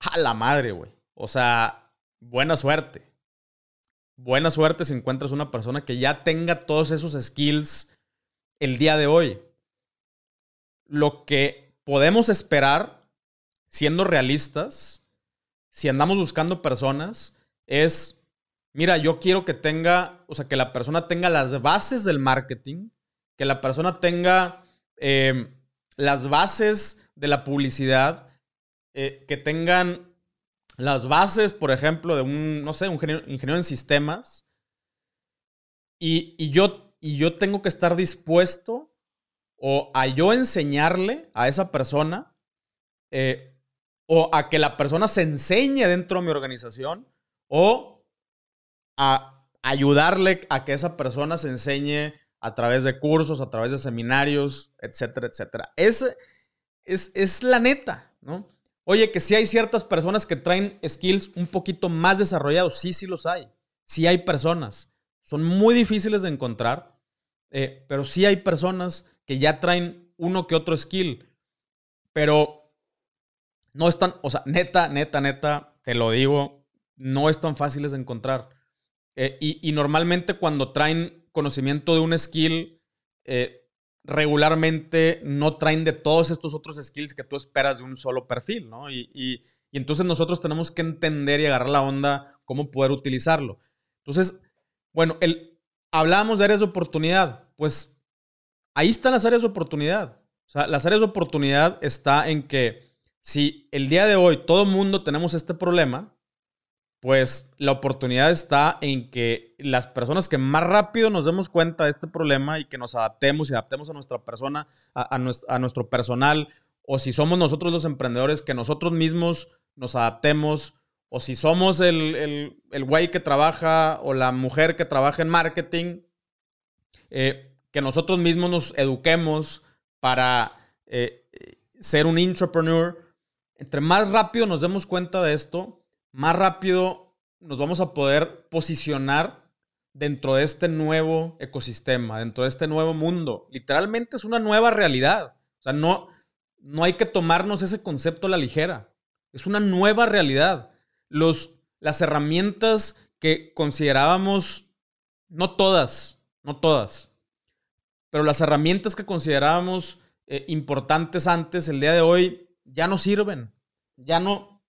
A la madre, güey. O sea, buena suerte. Buena suerte si encuentras una persona que ya tenga todos esos skills el día de hoy. Lo que podemos esperar, siendo realistas, si andamos buscando personas, es, mira, yo quiero que tenga, o sea, que la persona tenga las bases del marketing, que la persona tenga em, las bases de la publicidad, eh, que tengan las bases, por ejemplo, de un, no sé, un ingeniero, en sistemas, y, yo, y yo tengo que estar dispuesto o a yo enseñarle a esa persona, eh, o a que la persona se enseñe dentro de mi organización, o a ayudarle a que esa persona se enseñe a través de cursos, a través de seminarios, etcétera, etcétera. Es, es, es la neta, ¿no? Oye, que si hay ciertas personas que traen skills un poquito más desarrollados. Sí, sí los hay. Sí hay personas. Son muy difíciles de encontrar, eh, pero sí hay personas que ya traen uno que otro skill. Pero no están, o sea, neta, neta, neta, te lo digo, no están fáciles de encontrar. Eh, y, normalmente cuando traen conocimiento de un skill, eh, regularmente no traen de todos estos otros skills que tú esperas de un solo perfil, ¿no? Y, entonces nosotros tenemos que entender y agarrar la onda cómo poder utilizarlo. Entonces, bueno, el, hablábamos de áreas de oportunidad, pues ahí están las áreas de oportunidad. O sea, las áreas de oportunidad está en que si el día de hoy todo el mundo tenemos este problema, pues la oportunidad está en que las personas que más rápido nos demos cuenta de este problema y que nos adaptemos y adaptemos a nuestra persona, a, nuestro, personal, o si somos nosotros los emprendedores, que nosotros mismos nos adaptemos, o si somos el, el, güey que trabaja o la mujer que trabaja en marketing, eh, que nosotros mismos nos eduquemos para eh, ser un entrepreneur. Entre más rápido nos demos cuenta de esto, más rápido nos vamos a poder posicionar dentro de este nuevo ecosistema, dentro de este nuevo mundo. Literalmente es una nueva realidad. O sea, no, no hay que tomarnos ese concepto a la ligera. Es una nueva realidad. Los, las herramientas que considerábamos, no todas, no todas, pero las herramientas que considerábamos eh, importantes antes, el día de hoy, ya no sirven. Ya no,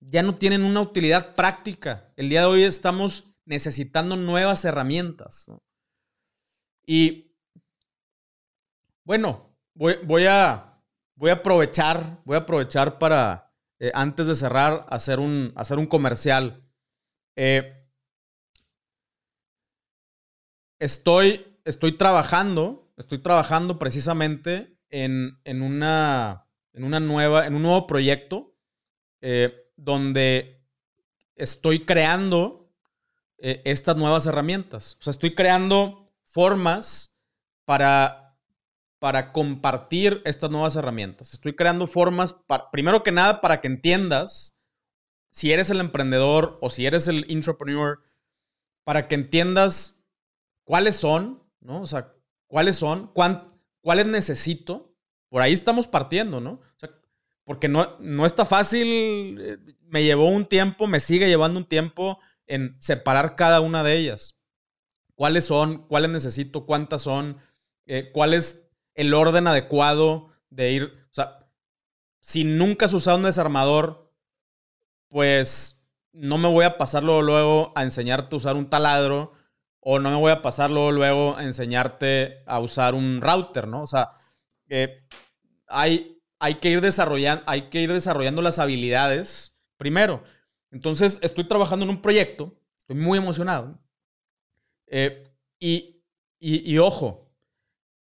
ya no tienen una utilidad práctica. El día de hoy estamos necesitando nuevas herramientas. Y bueno, voy, a, voy a aprovechar, voy a aprovechar para, eh, antes de cerrar, hacer un, hacer un comercial. Eh, estoy, estoy trabajando, estoy trabajando precisamente en, una, en una nueva, en un nuevo proyecto eh, donde estoy creando eh, estas nuevas herramientas. O sea, estoy creando formas para, para compartir estas nuevas herramientas. Estoy creando formas, primero que nada, para que entiendas si eres el emprendedor o si eres el entrepreneur, para que entiendas cuáles son, ¿no? O sea, cuáles son, cuáles necesito. Por ahí estamos partiendo, ¿no? O sea, porque no, no está fácil, eh, me llevó un tiempo, me sigue llevando un tiempo en separar cada una de ellas. ¿Cuáles son? ¿Cuáles necesito? ¿Cuántas son? Eh, ¿Cuál es el orden adecuado de ir? O sea, si nunca has usado un desarmador, pues no me voy a pasar luego, a enseñarte a usar un taladro o no me voy a pasar luego, a enseñarte a usar un router, ¿no? O sea, eh, hay, hay, que ir desarrollando, hay que ir desarrollando las habilidades primero. Entonces, estoy trabajando en un proyecto, estoy muy emocionado. Eh, y, y ojo,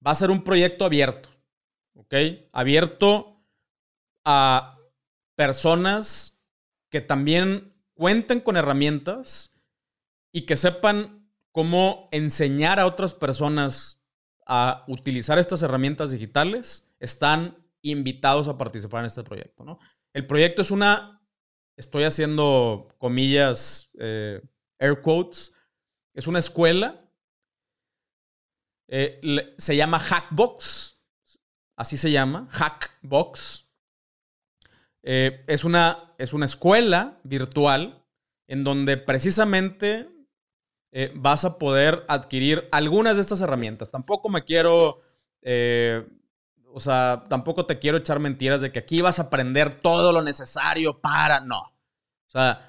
va a ser un proyecto abierto, ¿ok? Abierto a personas que también cuenten con herramientas y que sepan cómo enseñar a otras personas a utilizar estas herramientas digitales, están invitados a participar en este proyecto. ¿no? El proyecto es una, estoy haciendo comillas, eh, air quotes, es una escuela, eh, se llama Hackbox, así se llama, Hackbox. Eh, es, una, es una escuela virtual en donde precisamente vas a poder adquirir algunas de estas herramientas. Tampoco me quiero, o sea, tampoco te quiero echar mentiras de que aquí vas a aprender todo lo necesario para, no. O sea,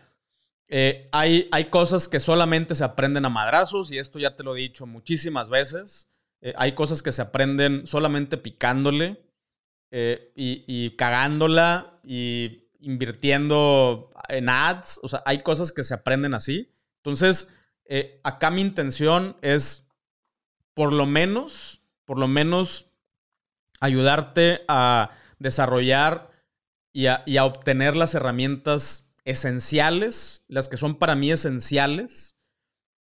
hay, hay cosas que solamente se aprenden a madrazos y esto ya te lo he dicho muchísimas veces. hay cosas que se aprenden solamente picándole y, y cagándola y invirtiendo en ads. O sea, hay cosas que se aprenden así. Entonces, eh, acá mi intención es, por lo menos, por lo menos, ayudarte a desarrollar y a, obtener las herramientas esenciales, las que son para mí esenciales,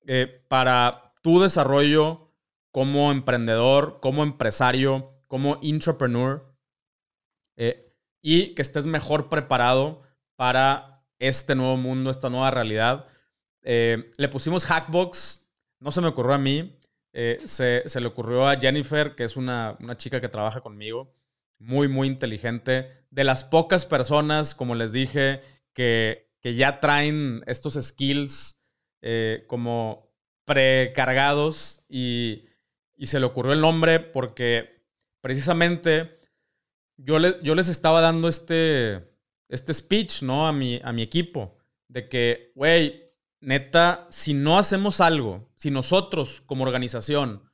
eh, para tu desarrollo como emprendedor, como empresario, como entrepreneur. Eh, y que estés mejor preparado para este nuevo mundo, esta nueva realidad. Eh, le pusimos Hackbox, no se me ocurrió a mí, eh, se, le ocurrió a Jennifer, que es una, chica que trabaja conmigo, muy, muy inteligente, de las pocas personas, como les dije, que, que ya traen estos skills eh, como precargados y, y se le ocurrió el nombre porque precisamente yo, yo les estaba dando este, este speech, ¿no? A mi, a mi equipo, de que, güey, neta, si no hacemos algo, si nosotros como organización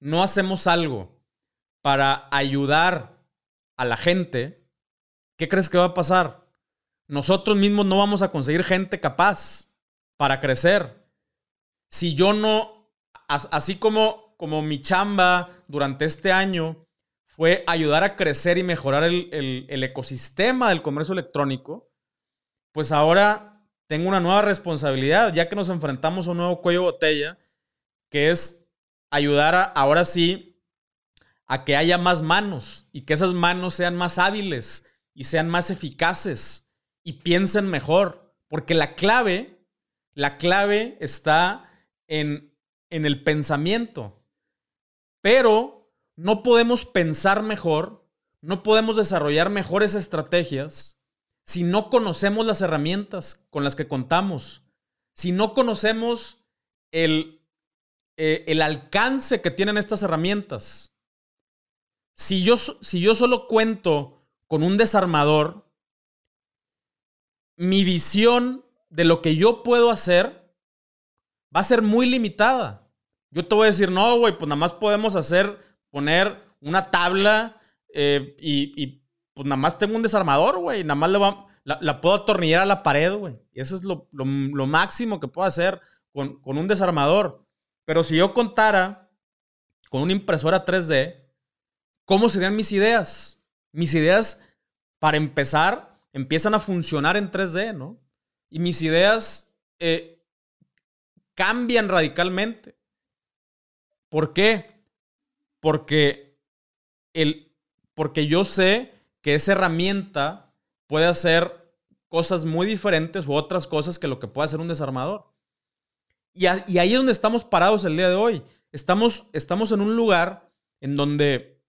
no hacemos algo para ayudar a la gente, ¿qué crees que va a pasar? Nosotros mismos no vamos a conseguir gente capaz para crecer. Si yo no, así como, como mi chamba durante este año fue ayudar a crecer y mejorar el, ecosistema del comercio electrónico, pues ahora tengo una nueva responsabilidad, ya que nos enfrentamos a un nuevo cuello botella, que es ayudar ahora sí a que haya más manos y que esas manos sean más hábiles y sean más eficaces y piensen mejor. Porque la clave, la clave está en, en el pensamiento. Pero no podemos pensar mejor, no podemos desarrollar mejores estrategias si no conocemos las herramientas con las que contamos, si no conocemos el, eh, el alcance que tienen estas herramientas. Si yo, si yo solo cuento con un desarmador, mi visión de lo que yo puedo hacer va a ser muy limitada. Yo te voy a decir, no, güey, pues nada más podemos hacer poner una tabla eh, y, pues nada más tengo un desarmador, güey. Nada más le la, puedo atornillar a la pared, güey. Y eso es lo, máximo que puedo hacer con, con, un desarmador. Pero si yo contara con una impresora 3D, ¿cómo serían mis ideas? Mis ideas, para empezar, empiezan a funcionar en 3D, ¿no? Y mis ideas eh, cambian radicalmente. ¿Por qué? Porque, el, porque yo sé que esa herramienta puede hacer cosas muy diferentes u otras cosas que lo que puede hacer un desarmador. Y, ahí es donde estamos parados el día de hoy. Estamos, estamos en un lugar en donde,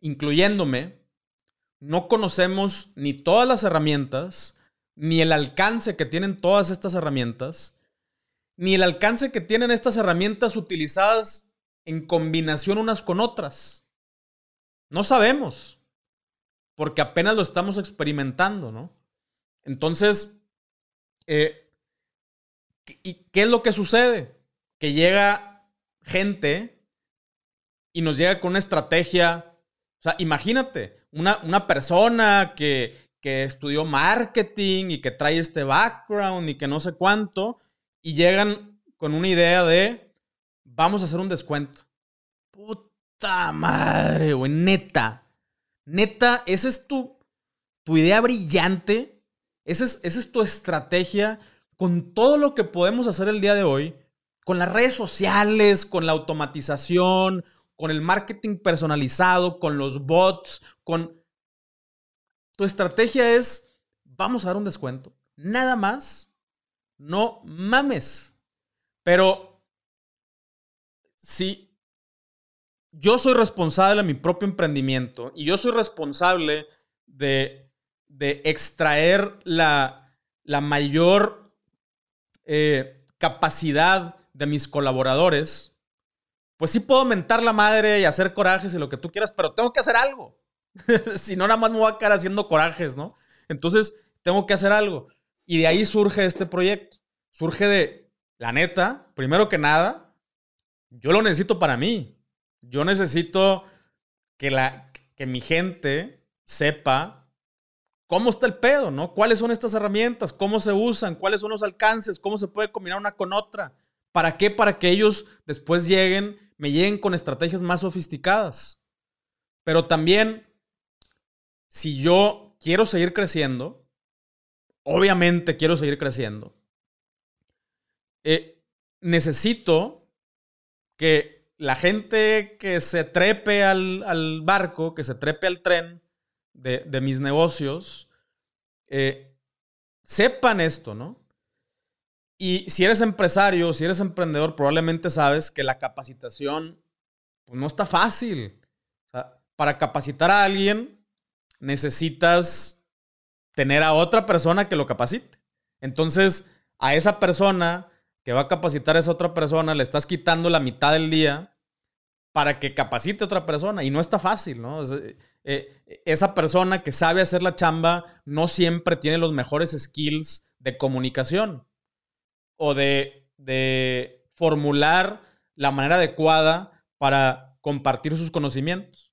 incluyéndome, no conocemos ni todas las herramientas, ni el alcance que tienen todas estas herramientas, ni el alcance que tienen estas herramientas utilizadas en combinación unas con otras. No sabemos porque apenas lo estamos experimentando, ¿no? Entonces, eh, ¿y qué es lo que sucede? Que llega gente y nos llega con una estrategia, o sea, imagínate, una, una persona que, que estudió marketing y que trae este background y que no sé cuánto, y llegan con una idea de, vamos a hacer un descuento. Puta madre, güey, neta. Neta, esa es tu, tu idea brillante. Esa es, esa es tu estrategia con todo lo que podemos hacer el día de hoy, con las redes sociales, con la automatización, con el marketing personalizado, con los bots, con... Tu estrategia es, vamos a dar un descuento. Nada más, no mames. Pero si yo soy responsable de mi propio emprendimiento y yo soy responsable de, extraer la, mayor eh, capacidad de mis colaboradores, pues sí puedo mentar la madre y hacer corajes y lo que tú quieras, pero tengo que hacer algo. si no, nada más me voy a quedar haciendo corajes, ¿no? Entonces, tengo que hacer algo. Y de ahí surge este proyecto. Surge de, la neta, primero que nada, yo lo necesito para mí. Yo necesito que, la, que mi gente sepa cómo está el pedo, ¿no? ¿Cuáles son estas herramientas? ¿Cómo se usan? ¿Cuáles son los alcances? ¿Cómo se puede combinar una con otra? ¿Para qué? Para que ellos después lleguen, me lleguen con estrategias más sofisticadas. Pero también, si yo quiero seguir creciendo, obviamente quiero seguir creciendo, eh, necesito que la gente que se trepe al, barco, que se trepe al tren de, mis negocios, eh, sepan esto, ¿no? Y si eres empresario, si eres emprendedor, probablemente sabes que la capacitación pues, no está fácil. para capacitar a alguien necesitas tener a otra persona que lo capacite. Entonces, a esa persona que va a capacitar a esa otra persona, le estás quitando la mitad del día para que capacite a otra persona. Y no está fácil, ¿no? Eh, eh, esa persona que sabe hacer la chamba no siempre tiene los mejores skills de comunicación o de, de formular la manera adecuada para compartir sus conocimientos.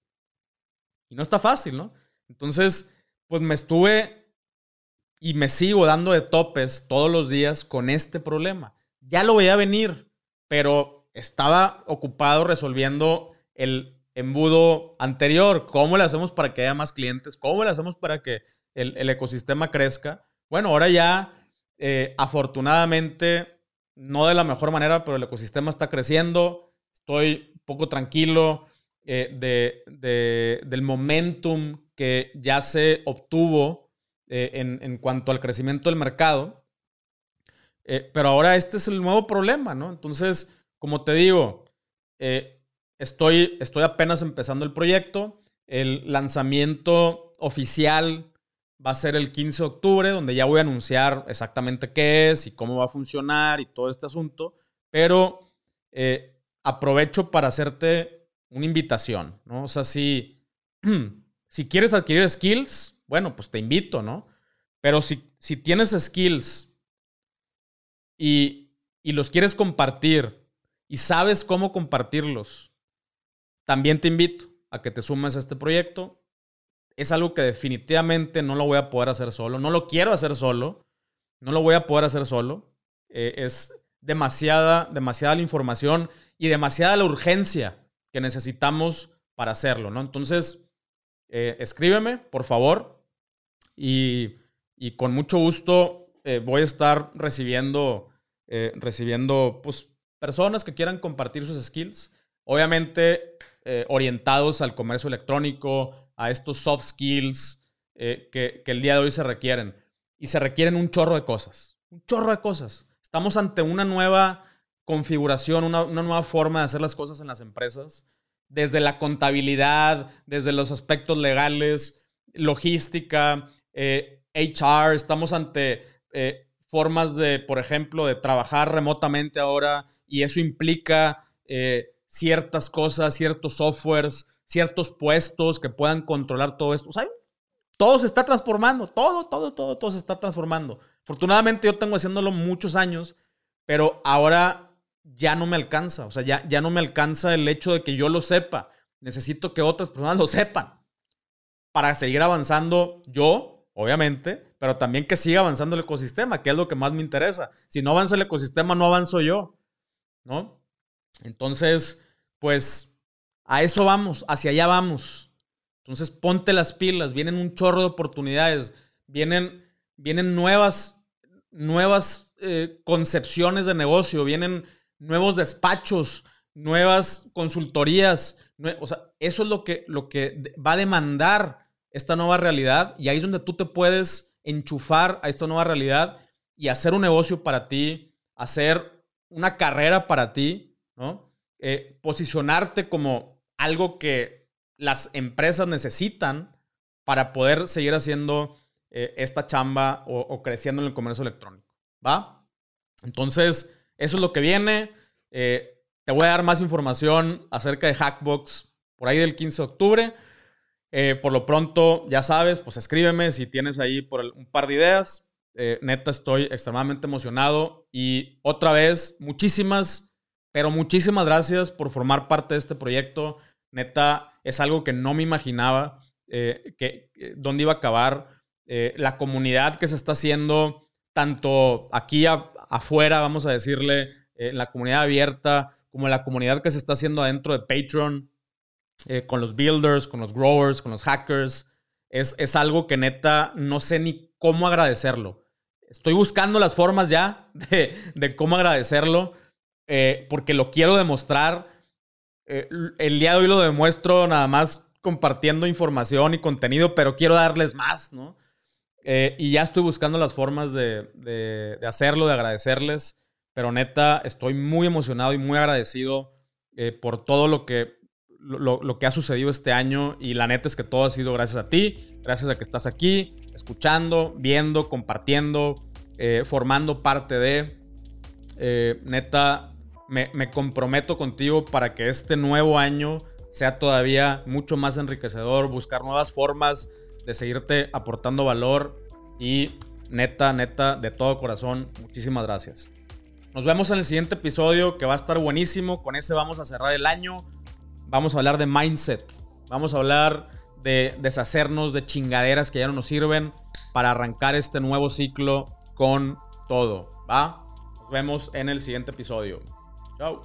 Y no está fácil, ¿no? Entonces, pues me estuve y me sigo dando de topes todos los días con este problema ya lo veía venir, pero estaba ocupado resolviendo el embudo anterior. ¿Cómo le hacemos para que haya más clientes? ¿Cómo le hacemos para que el, ecosistema crezca? Bueno, ahora ya, eh, afortunadamente, no de la mejor manera, pero el ecosistema está creciendo. Estoy un poco tranquilo eh, de, del momentum que ya se obtuvo eh, en, en cuanto al crecimiento del mercado. Eh, pero ahora este es el nuevo problema, ¿no? Entonces, como te digo, eh, estoy, estoy apenas empezando el proyecto. El lanzamiento oficial va a ser el 15 de octubre, donde ya voy a anunciar exactamente qué es y cómo va a funcionar y todo este asunto. Pero eh, aprovecho para hacerte una invitación, ¿no? O sea, si, si quieres adquirir skills, bueno, pues te invito, ¿no? Pero si, si tienes skills y, los quieres compartir y sabes cómo compartirlos, también te invito a que te sumes a este proyecto. es algo que definitivamente no lo voy a poder hacer solo, no lo quiero hacer solo, no lo voy a poder hacer solo. Eh, es demasiada, demasiada la información y demasiada la urgencia que necesitamos para hacerlo, ¿no? Entonces, eh, escríbeme, por favor, y, con mucho gusto eh, voy a estar recibiendo, recibiendo, pues, personas que quieran compartir sus skills, obviamente orientados al comercio electrónico, a estos soft skills que, que el día de hoy se requieren. Y se requieren un chorro de cosas, un chorro de cosas. Estamos ante una nueva configuración, una, nueva forma de hacer las cosas en las empresas, desde la contabilidad, desde los aspectos legales, logística, HR, eh, estamos ante eh, formas de, por ejemplo, de trabajar remotamente ahora y eso implica eh, ciertas cosas, ciertos softwares, ciertos puestos que puedan controlar todo esto. O sea, todo se está transformando, todo, todo, todo, todo se está transformando. Afortunadamente yo tengo haciéndolo muchos años, pero ahora ya no me alcanza. O sea, ya, ya no me alcanza el hecho de que yo lo sepa. Necesito que otras personas lo sepan para seguir avanzando yo, obviamente, pero también que siga avanzando el ecosistema, que es lo que más me interesa. Si no avanza el ecosistema, no avanzo yo, ¿no? Entonces, pues a eso vamos, hacia allá vamos. Entonces, ponte las pilas, vienen un chorro de oportunidades, vienen, vienen nuevas nuevas eh, concepciones de negocio, vienen nuevos despachos, nuevas consultorías. o sea, eso es lo que, lo que va a demandar esta nueva realidad y ahí es donde tú te puedes enchufar a esta nueva realidad y hacer un negocio para ti, hacer una carrera para ti, ¿no? Eh, posicionarte como algo que las empresas necesitan para poder seguir haciendo eh, esta chamba o, creciendo en el comercio electrónico. ¿Va? Entonces, eso es lo que viene. Eh, te voy a dar más información acerca de Hackbox por ahí del 15 de octubre. Eh, por lo pronto, ya sabes, pues escríbeme si tienes ahí por un par de ideas. neta, estoy extremadamente emocionado. Y otra vez, muchísimas, pero muchísimas gracias por formar parte de este proyecto. Neta, es algo que no me imaginaba que, dónde iba a acabar. Eh, la comunidad que se está haciendo, tanto aquí afuera, vamos a decirle, eh, la comunidad abierta, como la comunidad que se está haciendo adentro de Patreon, eh, con los builders, con los growers, con los hackers. Es, es algo que neta no sé ni cómo agradecerlo. Estoy buscando las formas ya de, de cómo agradecerlo, porque lo quiero demostrar. el día de hoy lo demuestro nada más compartiendo información y contenido, pero quiero darles más, ¿no? Eh, y ya estoy buscando las formas de, hacerlo, de agradecerles. Pero neta, estoy muy emocionado y muy agradecido eh, por todo lo que, lo, que ha sucedido este año. Y la neta es que todo ha sido gracias a ti, gracias a que estás aquí, escuchando, viendo, compartiendo, eh, formando parte de. neta, me, me comprometo contigo para que este nuevo año sea todavía mucho más enriquecedor, buscar nuevas formas de seguirte aportando valor y neta, neta, de todo corazón, muchísimas gracias. Nos vemos en el siguiente episodio que va a estar buenísimo. Con ese vamos a cerrar el año. Vamos a hablar de mindset. Vamos a hablar de deshacernos de chingaderas que ya no nos sirven para arrancar este nuevo ciclo con todo. ¿Va? Nos vemos en el siguiente episodio. Chao.